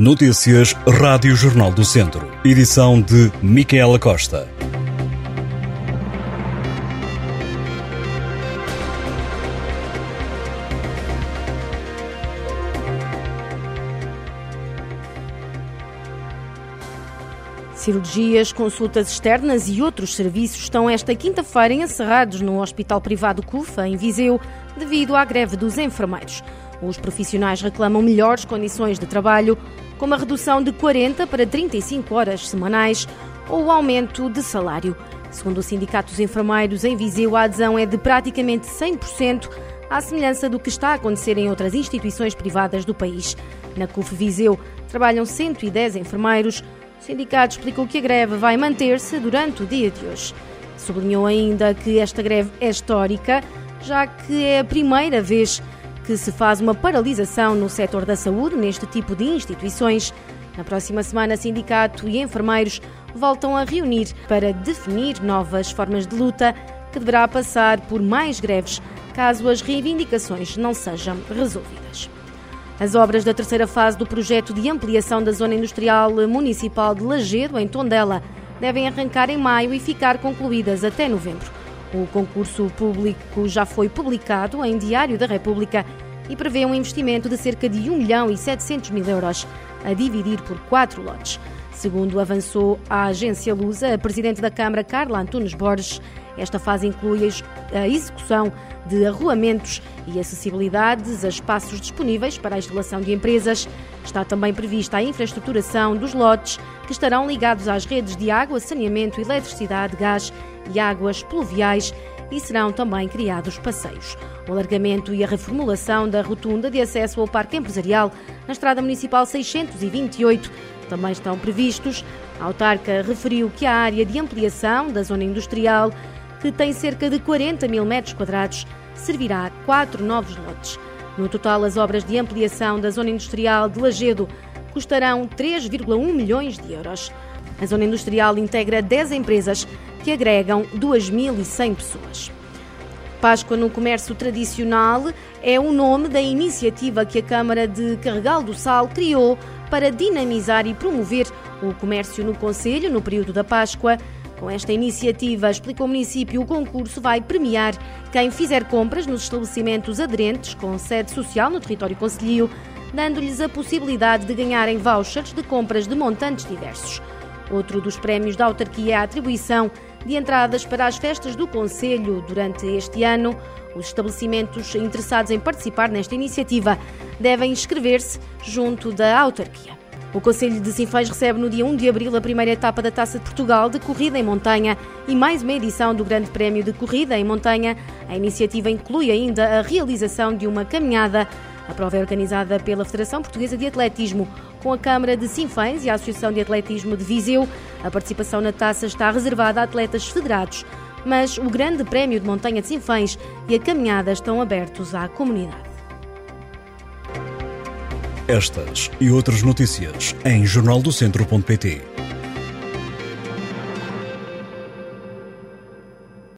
Notícias Rádio Jornal do Centro. Edição de Micaela Costa. Cirurgias, consultas externas e outros serviços estão esta quinta-feira encerrados no Hospital Privado CUFA, em Viseu, devido à greve dos enfermeiros. Os profissionais reclamam melhores condições de trabalho, como a redução de 40 para 35 horas semanais ou o aumento de salário. Segundo o Sindicato dos Enfermeiros, em Viseu a adesão é de praticamente 100%, à semelhança do que está a acontecer em outras instituições privadas do país. Na CUF Viseu trabalham 110 enfermeiros. O sindicato explicou que a greve vai manter-se durante o dia de hoje. Sublinhou ainda que esta greve é histórica, já que é a primeira vez que se faz uma paralisação no setor da saúde neste tipo de instituições. Na próxima semana, sindicato e enfermeiros voltam a reunir para definir novas formas de luta que deverá passar por mais greves caso as reivindicações não sejam resolvidas. As obras da terceira fase do projeto de ampliação da zona industrial municipal de Lagedo, em Tondela, devem arrancar em maio e ficar concluídas até novembro. O concurso público já foi publicado em Diário da República e prevê um investimento de cerca de 1 milhão e 700 mil euros, a dividir por quatro lotes. Segundo avançou a agência Lusa, a presidente da Câmara, Carla Antunes Borges, esta fase inclui a execução de arruamentos e acessibilidades a espaços disponíveis para a instalação de empresas. Está também prevista a infraestruturação dos lotes que estarão ligados às redes de água, saneamento, eletricidade, gás e águas pluviais e serão também criados passeios. O alargamento e a reformulação da rotunda de acesso ao Parque Empresarial na Estrada Municipal 628 também estão previstos. A autarca referiu que a área de ampliação da zona industrial que tem cerca de 40 mil metros quadrados, servirá a quatro novos lotes. No total, as obras de ampliação da zona industrial de Lagedo custarão 3,1 milhões de euros. A zona industrial integra 10 empresas que agregam 2.100 pessoas. Páscoa no Comércio Tradicional é o nome da iniciativa que a Câmara de Carregal do Sal criou para dinamizar e promover o comércio no Conselho no período da Páscoa. Com esta iniciativa, explicou o município, o concurso vai premiar quem fizer compras nos estabelecimentos aderentes com sede social no território concelhio, dando-lhes a possibilidade de ganharem vouchers de compras de montantes diversos. Outro dos prémios da autarquia é a atribuição de entradas para as festas do Conselho durante este ano. Os estabelecimentos interessados em participar nesta iniciativa devem inscrever-se junto da autarquia. O Conselho de Sinfãs recebe no dia 1 de abril a primeira etapa da Taça de Portugal de Corrida em Montanha e mais uma edição do Grande Prémio de Corrida em Montanha. A iniciativa inclui ainda a realização de uma caminhada. A prova é organizada pela Federação Portuguesa de Atletismo, com a Câmara de Sinfãs e a Associação de Atletismo de Viseu. A participação na taça está reservada a atletas federados, mas o Grande Prémio de Montanha de Sinfãs e a caminhada estão abertos à comunidade. Estas e outras notícias em jornaldocentro.pt.